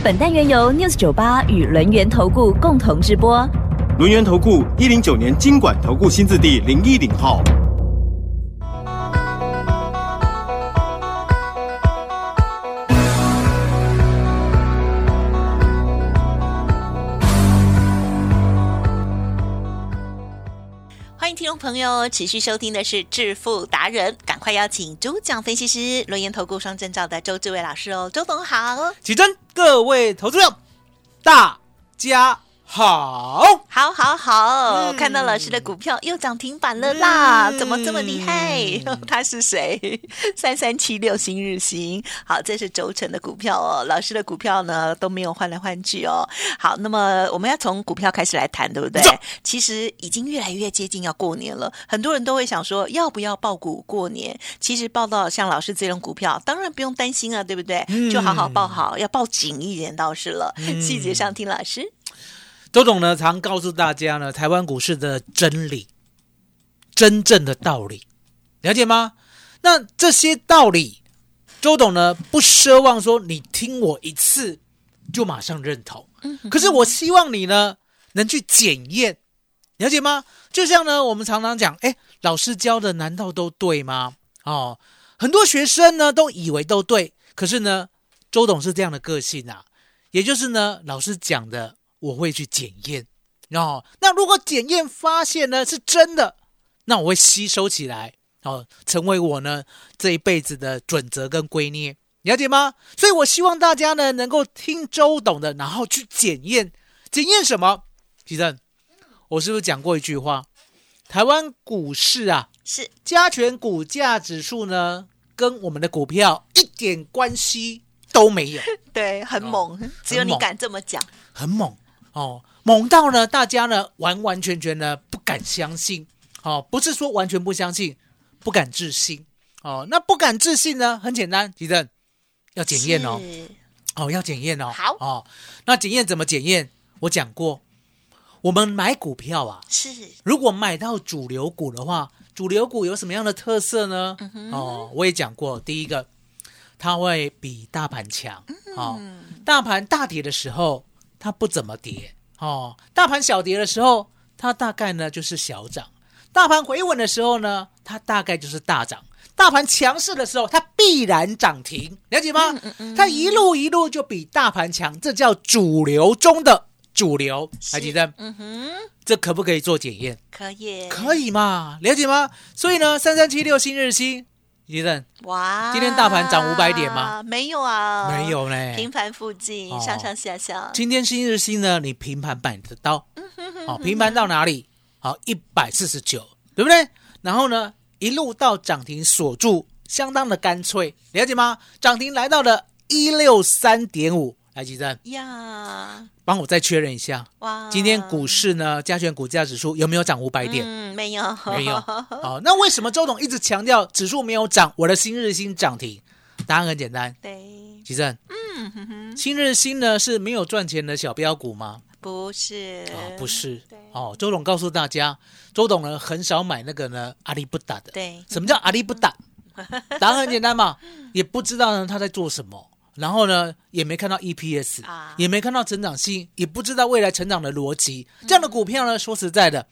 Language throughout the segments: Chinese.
本单元由 News 九八与轮源投顾共同直播。轮源投顾一零九年金管投顾新字第零一零号。朋友持续收听的是《致富达人》，赶快邀请主讲分析师、轮研投顾双证照的周志伟老师哦，周总好，起真，各位投资者，大家好。好，好，好，嗯看到老师的股票又涨停板了啦，嗯怎么这么厉害？他是谁？三三七六新日新，好，这是轴承的股票哦。老师的股票呢都没有换来换去哦。好，那么我们要从股票开始来谈，对不对？其实已经越来越接近要过年了，很多人都会想说，要不要报股过年？其实报到像老师这种股票，当然不用担心啊，对不对？嗯就好好报好，要报紧一点倒是了。细节上听老师。周董呢，常告诉大家呢，台湾股市的真理，真正的道理，了解吗？那这些道理，周董呢不奢望说你听我一次就马上认同，可是我希望你呢能去检验，了解吗？就像呢，我们常常讲，哎，老师教的难道都对吗？哦，很多学生呢都以为都对，可是呢，周董是这样的个性啊，也就是呢，老师讲的我会去检验哦。那如果检验发现呢是真的，那我会吸收起来哦，成为我呢这一辈子的准则跟圭臬，了解吗？所以我希望大家呢能够听周董的，然后去检验，检验什么？吉正，我是不是讲过一句话？台湾股市啊，是加权股价指数呢，跟我们的股票一点关系都没有。对，很猛，只有你敢这么讲。很猛哦，猛到呢，大家呢完完全全呢不敢相信哦，不是说完全不相信，不敢置信哦。那不敢置信呢，很简单，提正要检验哦，哦要检验哦，好哦。那检验怎么检验？我讲过，我们买股票啊，是如果买到主流股的话，主流股有什么样的特色呢？哦，我也讲过，第一个，它会比大盘强。哦，大盘大跌的时候，它不怎么跌。哦，大盘小跌的时候，它大概呢就是小涨；大盘回稳的时候呢，它大概就是大涨。大盘强势的时候，它必然涨停，了解吗？它一路一路就比大盘强，这叫主流中的主流。还记得？嗯哼，这可不可以做检验？可以，可以嘛？了解吗？所以呢，三三七六新日新，吉正哇！今天大盘涨五百点吗？没有啊，没有呢。平盘附近，哦上上下下，今天新日新呢，你平盘买得到，嗯好、平盘到哪里？好，一百四十九，对不对？然后呢，一路到涨停锁住，相当的干脆，了解吗？涨停来到了一六三点五，来吉正，呀，帮我再确认一下，哇！今天股市呢，加权股价指数有没有涨五百点？嗯，没有，没有。好，那为什么周董一直强调指数没有涨，我的新日新涨停？答案很简单，对，吉正，嗯哼哼，新日新呢是没有赚钱的小标股吗？不是，哦，不是对。哦，周董告诉大家，周董呢很少买那个呢阿里不打的。对，什么叫阿里不打？答案很简单嘛，也不知道呢他在做什么，然后呢也没看到 EPS，、啊也没看到成长性，也不知道未来成长的逻辑。这样的股票呢，说实在的，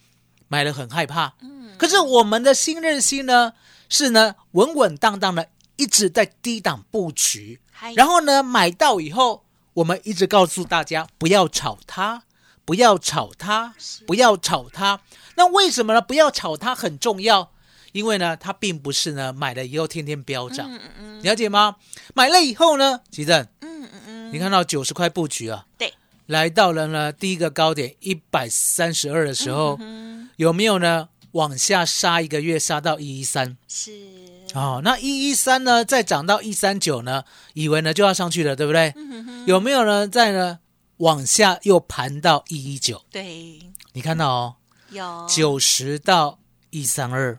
买了很害怕。可是我们的新任性呢，是呢稳稳当当的一直在低档布局，然后呢买到以后，我们一直告诉大家不要炒它，不要炒它，不要炒它。那为什么呢？不要炒它很重要，因为呢它并不是呢买了以后天天飙涨，嗯嗯了解吗？买了以后呢，吉正，嗯嗯嗯，你看到九十块布局啊，对，来到了呢第一个高点一百三十二的时候，嗯有没有呢往下杀一个月，杀到一一三？是，哦，那一一三呢，再涨到一三九呢，以为呢就要上去了，对不对？有没有呢？在呢往下又盘到一一九，对，你看到哦，有。九十到一三二，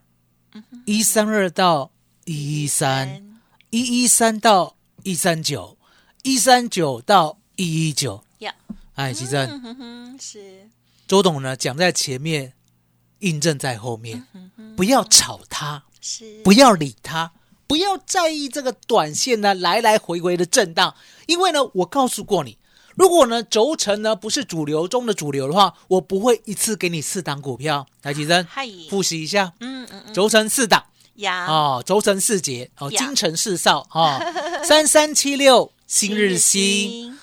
一三二到一一三，一一三到一三九，一三九到一一九。呀，哎，吉正，是。周董呢讲在前面，印证在后面，不要吵他，是，不要理他，不要在意这个短线呢来来回回的震荡，因为呢，我告诉过你，如果呢轴承呢不是主流中的主流的话，我不会一次给你四档股票。来，吉珍，嗨，复习一下，嗯嗯嗯，轴承四档。呀，哦，轴承四节哦，呀。京城四少哦，三三七六新。日新，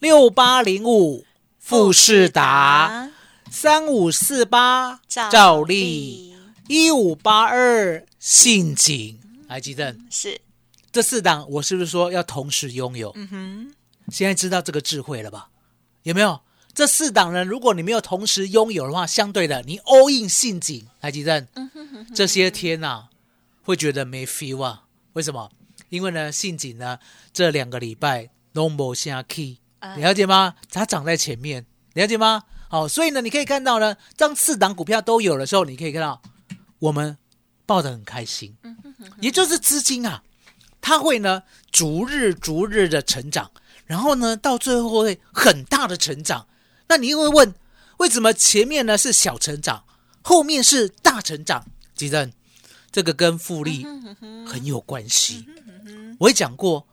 六八零五富士达，三五四八兆利，一五八二信景。来，吉正，是，这四档我是不是说要同时拥有？嗯哼，现在知道这个智慧了吧？有没有？这四档呢？如果你没有同时拥有的话，相对的，你 all in 信景，来，吉正，这些天呐、会觉得没 feel 啊？为什么？因为呢，信景呢这两个礼拜 no more 下 key，你了解吗？它涨在前面，了解吗？好，所以呢，你可以看到呢，当四档股票都有的时候，你可以看到我们抱得很开心，也就是资金啊，它会呢逐日逐日的成长，然后呢到最后会很大的成长。那你又会问，为什么前面呢是小成长，后面是大成长？吉正，这个跟复利很有关系。我也讲过，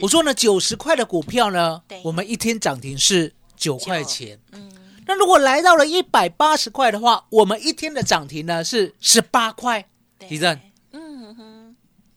我说呢，九十块的股票呢，我们一天涨停是九块钱。嗯，那如果来到了一百八十块的话，我们一天的涨停呢是十八块。对地震，嗯哼，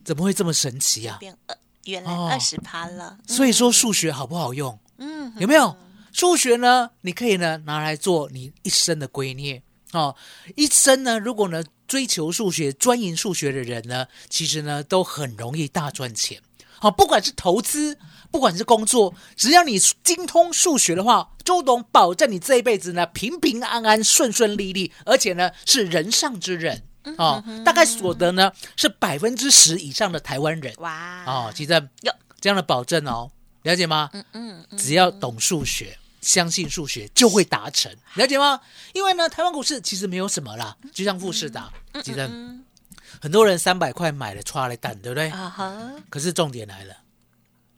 怎么会这么神奇啊？变二，原来哦二十趴了，所以说数学好不好用？嗯，有没有？数学呢，你可以呢拿来做你一生的圭臬哦。一生呢，如果呢追求数学、钻研数学的人呢，其实呢都很容易大赚钱。好、不管是投资，不管是工作，只要你精通数学的话，周董保证你这一辈子呢平平安安、顺顺利利，而且呢是人上之人哦。大概所得呢是百分之十以上的台湾人哇，哦。其实有这样的保证哦，了解吗？嗯嗯嗯，只要懂数学，相信数学就会达成，了解吗？因为呢，台湾股市其实没有什么啦，就像富士达，记得嗯很多人三百块买了抓了蛋，对不对？啊哈，可是重点来了，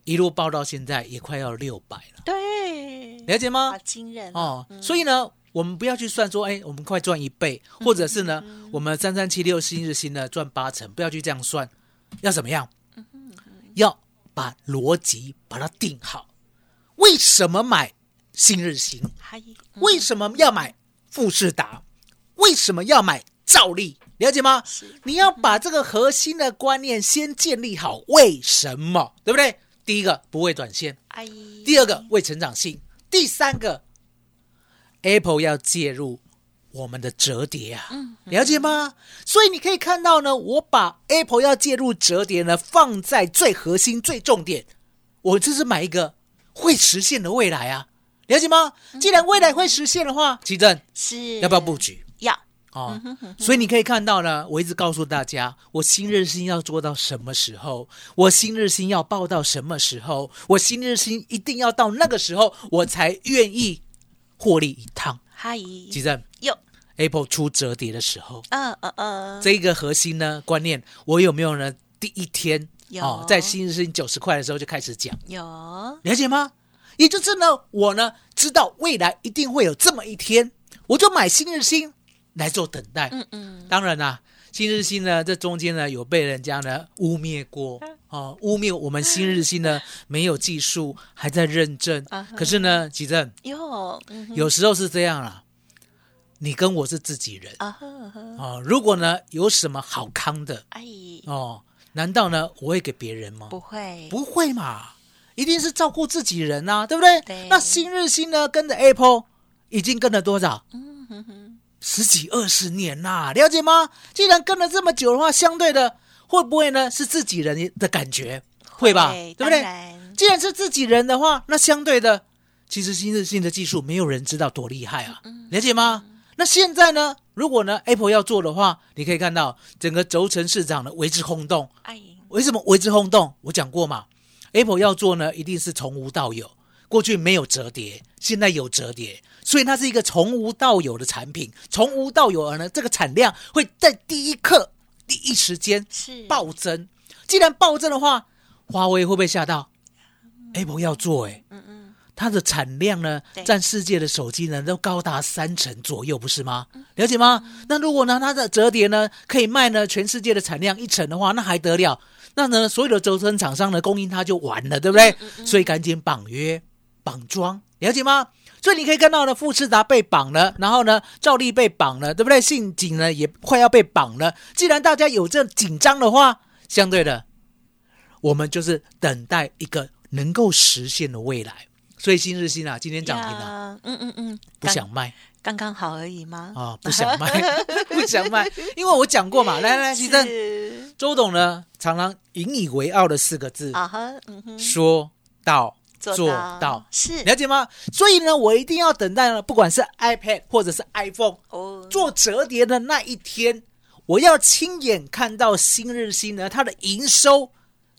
一路报到现在也快要六百了，对，了解吗好？惊人哦，所以呢，我们不要去算说，哎，我们快赚一倍，或者是呢，我们三三七六新日新呢赚八成，不要去这样算，要怎么样？要把逻辑把它定好。为什么买新日新？嗨，为什么要买富士达？为什么要买兆利？了解吗？是你要把这个核心的观念先建立好。为什么？对不对？第一个不为短线，阿第二个为成长性，第三个 Apple 要介入我们的折叠啊，了解吗？所以你可以看到呢，我把 Apple 要介入折叠呢放在最核心、最重点，我就是买一个会实现的未来啊，了解吗？既然未来会实现的话，奇正是。要不要布局？要。哦，所以你可以看到呢，我一直告诉大家，我新日新要做到什么时候，我新日新要报到什么时候，我新日新一定要到那个时候，我才愿意获利一趟。嗨，吉正。有，，Apple 出折叠的时候，嗯嗯嗯，这一个核心呢观念，我有没有呢？第一天有。哦，在新日新九十块的时候就开始讲，有。了解吗？也就是呢，我呢知道未来一定会有这么一天，我就买新日新来做等待。嗯嗯，当然啦，新日新呢，这中间呢有被人家呢污蔑过哦，污蔑我们新日新呢没有技术，还在认证。可是呢，吉正有有时候是这样啦，你跟我是自己人啊。如果呢有什么好康的哎，哦，难道呢我会给别人吗？不会，不会嘛，一定是照顾自己人呐、对不对？对那新日新呢，跟着 Apple 已经跟了多少？嗯哼哼，十几二十年呐、了解吗？既然跟了这么久的话，相对的会不会呢是自己人的感觉？会吧，对不对？既然是自己人的话，那相对的，其实新日新的技术没有人知道多厉害啊，了解吗？那现在呢？如果呢 Apple 要做的话，你可以看到整个轴承市场呢为之轰动。哎，为什么为之轰动？我讲过嘛，Apple 要做呢，一定是从无到有，过去没有折叠，现在有折叠，所以它是一个从无到有的产品。从无到有而呢，这个产量会在第一刻、第一时间是暴增。既然暴增的话，华为会不会吓到？Apple 要做哎、嗯嗯，它的产量呢，占世界的手机呢都高达三成左右，不是吗？了解吗？那如果呢，它的折叠呢可以卖呢全世界的产量一成的话，那还得了？那呢，所有的轴承厂商呢供应它就完了，对不对？所以赶紧绑约绑装，了解吗？所以你可以看到呢，富士达被绑了，然后呢，赵丽被绑了，对不对？信锦呢也快要被绑了。既然大家有这紧张的话，相对的，我们就是等待一个能够实现的未来。所以新日新啊，今天涨停了，呀嗯嗯嗯，不想卖刚刚好而已吗？啊，不想卖，不想卖，因为我讲过嘛。来来来，奇正，周董呢常常引以为傲的四个字，啊哈，嗯哼，说到做做到。到。是。了解吗？所以呢，我一定要等待呢，不管是 iPad 或者是 iPhone 哦，做折叠的那一天，我要亲眼看到新日新呢它的营收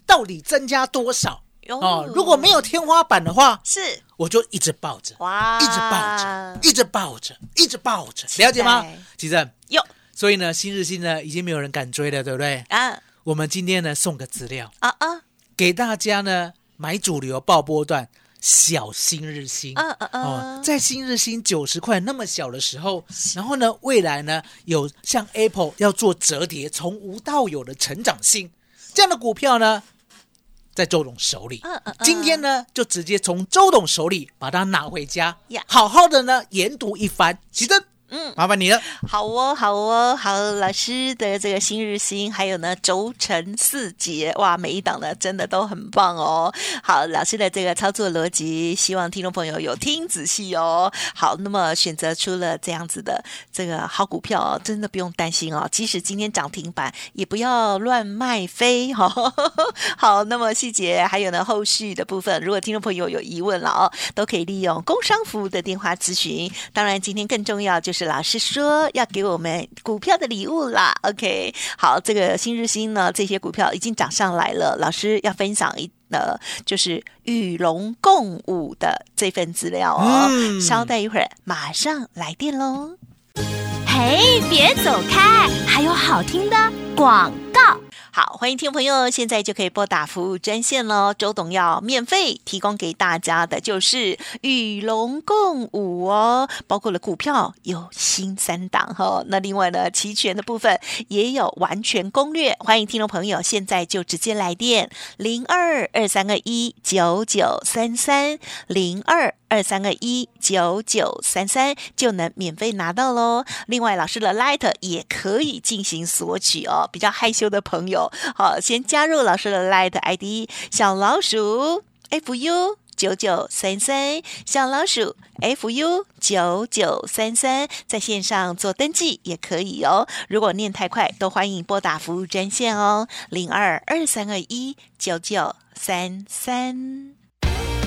到底增加多少？哦。如果没有天花板的话，是。我就一直抱着，哇，一直抱着，一直抱着，一直抱着，了解吗？期待？吉正，哟。所以呢，新日新呢已经没有人敢追了，对不对？啊。我们今天呢送个资料。啊啊。给大家呢，买主流爆波段小新日新。哦啊，，在新日新九十块那么小的时候，然后呢，未来呢有像 Apple 要做折叠，从无到有的成长性，这样的股票呢，在周董手里。嗯嗯嗯今天呢，就直接从周董手里把它拿回家，好好的呢研读一番。其实，嗯，麻烦你了。好哦，好哦，好，老师的这个新日新，还有呢轴承四节，哇，每一档呢真的都很棒哦。好，老师的这个操作逻辑，希望听众朋友有听仔细哦。好，那么选择出了这样子的这个好股票哦，真的不用担心哦，即使今天涨停板，也不要乱卖飞哈、哦。好，那么细节还有呢后续的部分，如果听众朋友有疑问了哦，都可以利用工商服务的电话咨询。当然，今天更重要就是老师说要给我们股票的礼物啦。OK，好，这个新日新呢，这些股票已经涨上来了，老师要分享一。呃，就是与龙共舞的这份资料哦，嗯稍待一会儿，马上来电喽。嘿，别走开，还有好听的广告。好，欢迎听众朋友，现在就可以拨打服务专线喽。周董要免费提供给大家的就是与龙共舞哦，包括了股票有新三档哈、那另外呢，期权的部分也有完全攻略。欢迎听众朋友现在就直接来电零二二三二一九九三三零二。二三二一九九三三就能免费拿到喽。另外，老师的 Light 也可以进行索取哦。比较害羞的朋友，好，先加入老师的 Light ID 小老鼠 fu 九九三三，小老鼠 fu 九九三三，在线上做登记也可以哦。如果念太快，都欢迎拨打服务专线哦，零二二三二一九九三三。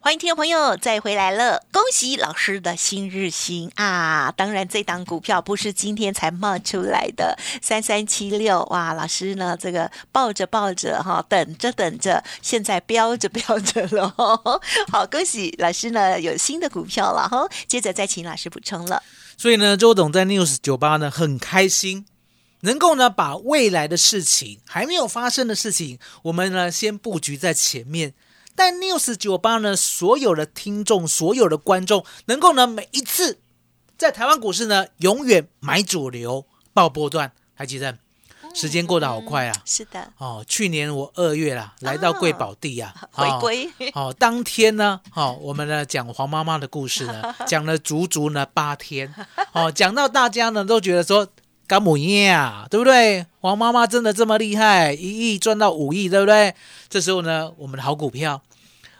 欢迎听众朋友再回来了，恭喜老师的新日新啊！当然，这档股票不是今天才冒出来的，三三七六哇！老师呢，这个抱着抱着哈，等着等着，现在飙着飙着了。好，恭喜老师呢有新的股票了哈。接着再请老师补充了。所以呢，周董在 News 酒吧呢很开心，能够呢把未来的事情还没有发生的事情，我们呢先布局在前面。但 News 酒吧呢，所有的听众、所有的观众，能够呢每一次在台湾股市呢，永远买主流、报波段。还记得，时间过得好快啊！是的，哦，去年我二月啦，来到贵宝地啊，哦回归哦，当天呢，哦，我们呢讲黄妈妈的故事呢，讲了足足呢八天，哦，讲到大家呢都觉得说干母耶啊，对不对？黄妈妈真的这么厉害，一亿赚到五亿，对不对？这时候呢，我们的好股票，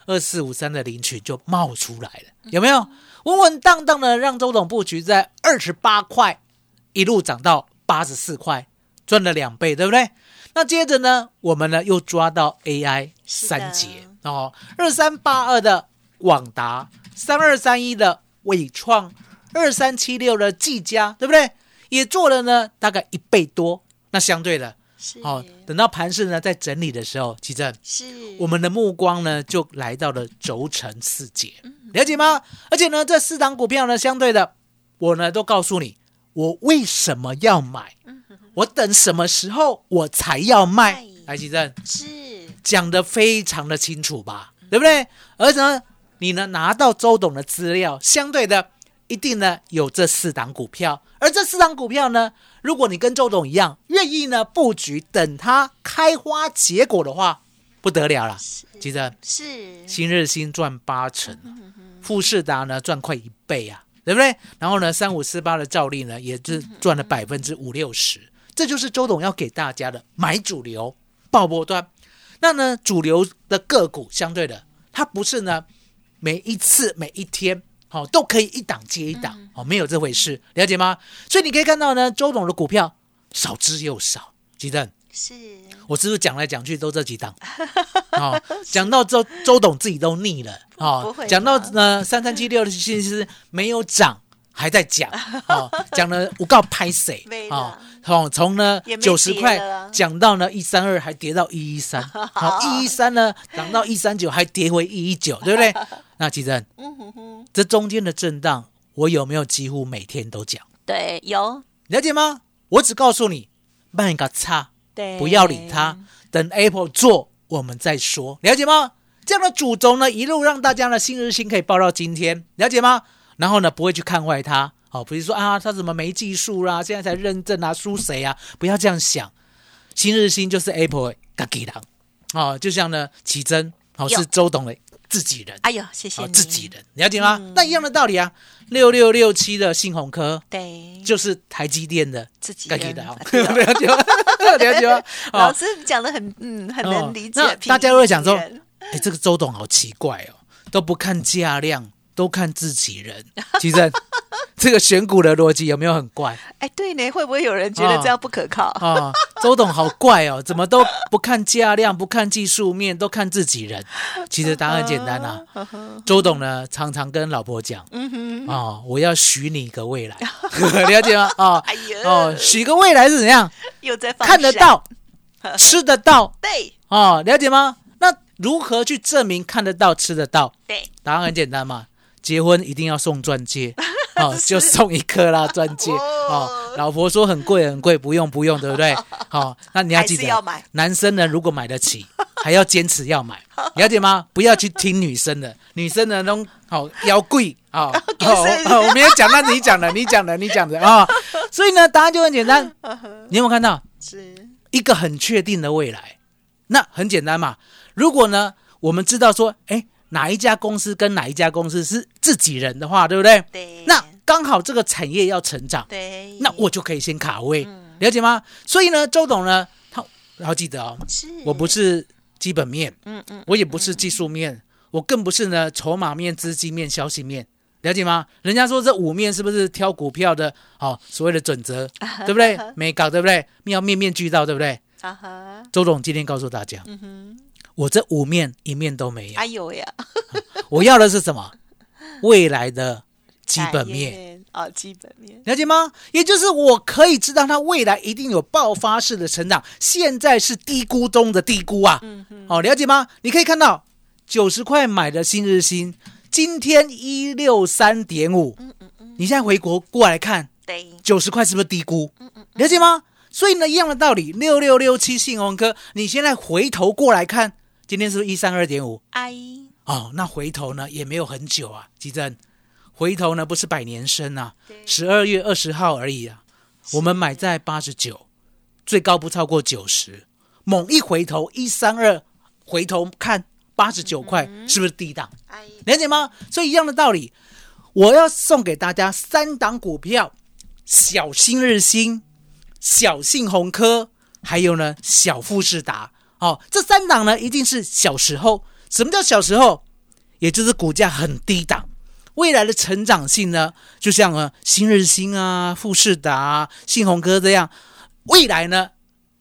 二四五三的领群就冒出来了，有没有？稳稳当当的让周董布局在二十八块，一路涨到八十四块，赚了两倍，对不对？那接着呢，我们呢又抓到 AI 三节哦，二三八二的广达，三二三一的伟创，二三七六的技嘉，对不对？也做了呢，大概一倍多。那相对的，是哦，等到盘势呢在整理的时候，其正是我们的目光呢就来到了轴承四节，了解吗？而且呢，这四档股票呢，相对的，我呢都告诉你，我为什么要买，我等什么时候我才要卖卖。来，奇正是讲的非常的清楚吧，对不对？而且呢，你呢拿到周董的资料，相对的一定呢有这四档股票，而这四档股票呢，如果你跟周董一样，愿意呢布局，等它开花结果的话，不得了了。记得是新日新赚八成，富士达呢赚快一倍啊，对不对？然后呢，三五四八的照例呢也是赚了百分之五六十，这就是周董要给大家的买主流爆波段。那呢，主流的个股相对的，它不是呢每一次每一天。好、都可以一档接一档，哦，没有这回事，了解吗？所以你可以看到呢，周董的股票少之又少，记得是我是不是讲来讲去都这几档？哦，讲到周周董自己都腻了不哦，讲到呢三三七六的信息没有涨，还在讲哦，讲了我告拍谁啊哦了，从从呢九十块讲到呢一三二，还跌到一一三，好一一三呢涨到一三九，还跌回一一九，对不对？那其实嗯哼哼，这中间的震荡，我有没有几乎每天都讲？对，有了解吗？我只告诉你，慢个差。对，不要理他，等 Apple 做我们再说，了解吗？这样的主轴呢，一路让大家呢新日新可以报到今天，了解吗？然后呢，不会去看坏它，好、比如说啊，他怎么没技术啦、现在才认证啊，输谁啊？不要这样想，新日新就是 Apple 的自己人，哦，就像呢奇珍，哦是周董的自己人，哎呦，谢谢哦，自己人，了解吗？嗯。那一样的道理啊，六六六七的信鸿科对，就是台积电的自己人，人啊了对哦解吗？了解吗？哦 老师你讲的很嗯很能理解大家会想说哎，这个周董好奇怪哦，都不看价量，都看自己人。其实 这个选股的逻辑有没有很怪哎，对呢，会不会有人觉得哦这样不可靠？啊、周董好怪哦，怎么都不看价量，不看技术面，都看自己人？其实答案很简单啊。周董呢，常常跟老婆讲，嗯哼，哦，我要许你一个未来，了解吗？哦哎呀，哦，许个未来是怎样？又在放看得，到，吃得到，对哦，了解吗？那如何去证明看得到、吃得到？对，答案很简单嘛，结婚一定要送钻戒，哦，就送一克拉钻戒哦哦。老婆说很贵很贵，不用不用，对不对？好、那你要记得，要买男生呢如果买得起，还要坚持要买，了解吗？不要去听女生的，女生的那种好腰贵啊。哦哦我没有讲，那你讲的，你讲的，你讲的啊。所以呢，答案就很简单，你有没有看到？是一个很确定的未来。那很简单嘛。如果呢，我们知道说，哎，哪一家公司跟哪一家公司是自己人的话，对不对？对，那刚好这个产业要成长，对，那我就可以先卡位，嗯了解吗？所以呢，周董呢，他要记得哦，是我不是基本面，嗯嗯我也不是技术面，我更不是呢筹码面、资金面、消息面。了解吗？人家说这五面是不是挑股票的哦所谓的准则，对不对？没搞对不对？要面面俱到，对不对？啊哈，周董今天告诉大家，嗯哼，我这五面一面都没有，哎呦呀，我要的是什么？未来的基本面，啊哦，基本面了解吗？也就是我可以知道它未来一定有爆发式的成长，现在是低估中的低估啊！嗯嗯，哦，了解吗？你可以看到九十块买的新日新，今天一六三点五，嗯嗯嗯，你现在回国过来看，对，九十块是不是低估？嗯嗯了解吗？所以呢，一样的道理，六六六七信鸿科，你现在回头过来看，今天是不是一三二点五？哎，哦，那回头呢也没有很久啊，吉珍，回头呢不是百年生啊，十二月二十号而已啊，我们买在八十九，最高不超过九十，猛一回头一三二，回头看八十九块，是不是低档？哎，了解吗？所以一样的道理，我要送给大家三档股票：小新日新、小信鸿科，还有呢小富士达。哦，这三档呢一定是小时候。什么叫小时候？也就是股价很低档，未来的成长性呢，就像啊新日新啊、富士达、啊、信鸿哥这样，未来呢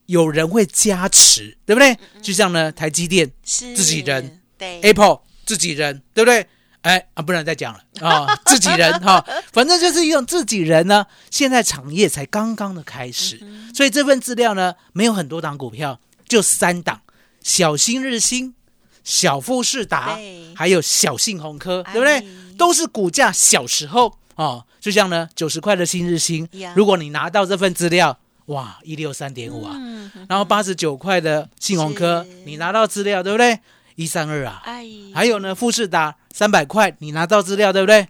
有人会加持，对不对？就像呢台积电是自己人对 Apple 自己人，对不对？哎啊，不能再讲了啊、自己人哈、反正就是一种自己人呢。现在产业才刚刚的开始，所以这份资料呢，没有很多档股票，就三档：小新日新、小富士达，还有小信鸿科，对不哎对？都是股价小时候哦，就像呢九十块的新日新，如果你拿到这份资料，哇，一六三点五啊，嗯，然后八十九块的信鸿科，你拿到资料对不对？一三二啊，哎，还有呢，富士达三百块，你拿到资料对不对？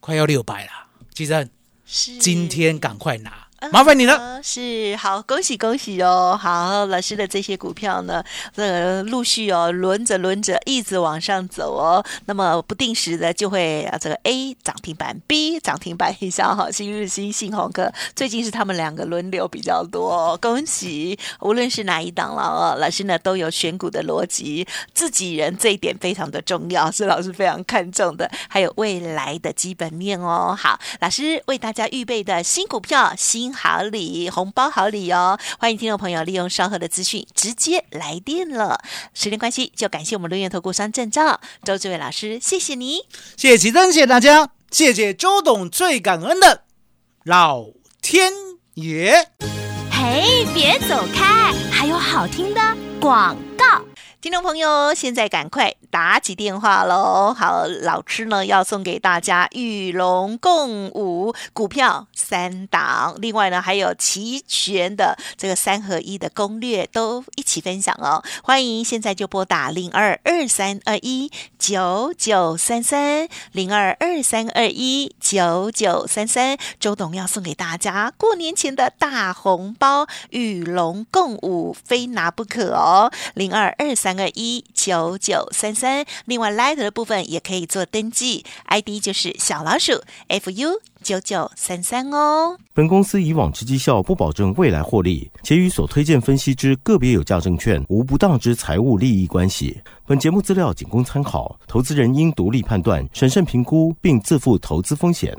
快要六百了，其实是。今天赶快拿，麻烦你了。呃是好，恭喜恭喜哦！好，老师的这些股票呢，呃，陆续哦，轮着轮着一直往上走哦。那么不定时的就会啊，这个 A 涨停板，B 涨停板一下哈，新日新、信鸿科，最近是他们两个轮流比较多、哦，恭喜！无论是哪一档了哦，老师呢都有选股的逻辑，自己人这一点非常的重要，是老师非常看重的，还有未来的基本面哦。好，老师为大家预备的新股票、新好礼、红包好礼哦，欢迎听众朋友利用稍后的资讯直接来电了。时间关系，就感谢我们轮源投顾商证照周志伟老师，谢谢你。谢谢奇珍，谢谢大家，谢谢周董，最感恩的老天爷。嘿，别走开，还有好听的广告。听众朋友，现在赶快打起电话喽！好，老师呢要送给大家与龙共舞股票三档，另外呢还有齐全的这个三合一的攻略都一起分享哦。欢迎现在就拨打零二二三二一九九三三零二二三二一九九三三，周董要送给大家过年前的大红包，与龙共舞，非拿不可哦！零二二三三二一九九三三，另外 Light 的部分也可以做登记，ID 就是小老鼠 fu 九九三三哦。本公司以往之绩效不保证未来获利，且与所推荐分析之个别有价证券无不当之财务利益关系。本节目资料仅供参考，投资人应独立判断、审慎评估，并自负投资风险。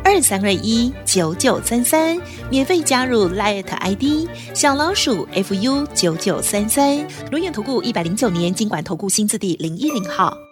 二三二一九九三三，免费加入 Light ID 小老鼠 fu 九九三三。轮眼投顾一百零九年经管投顾新字第零一零号。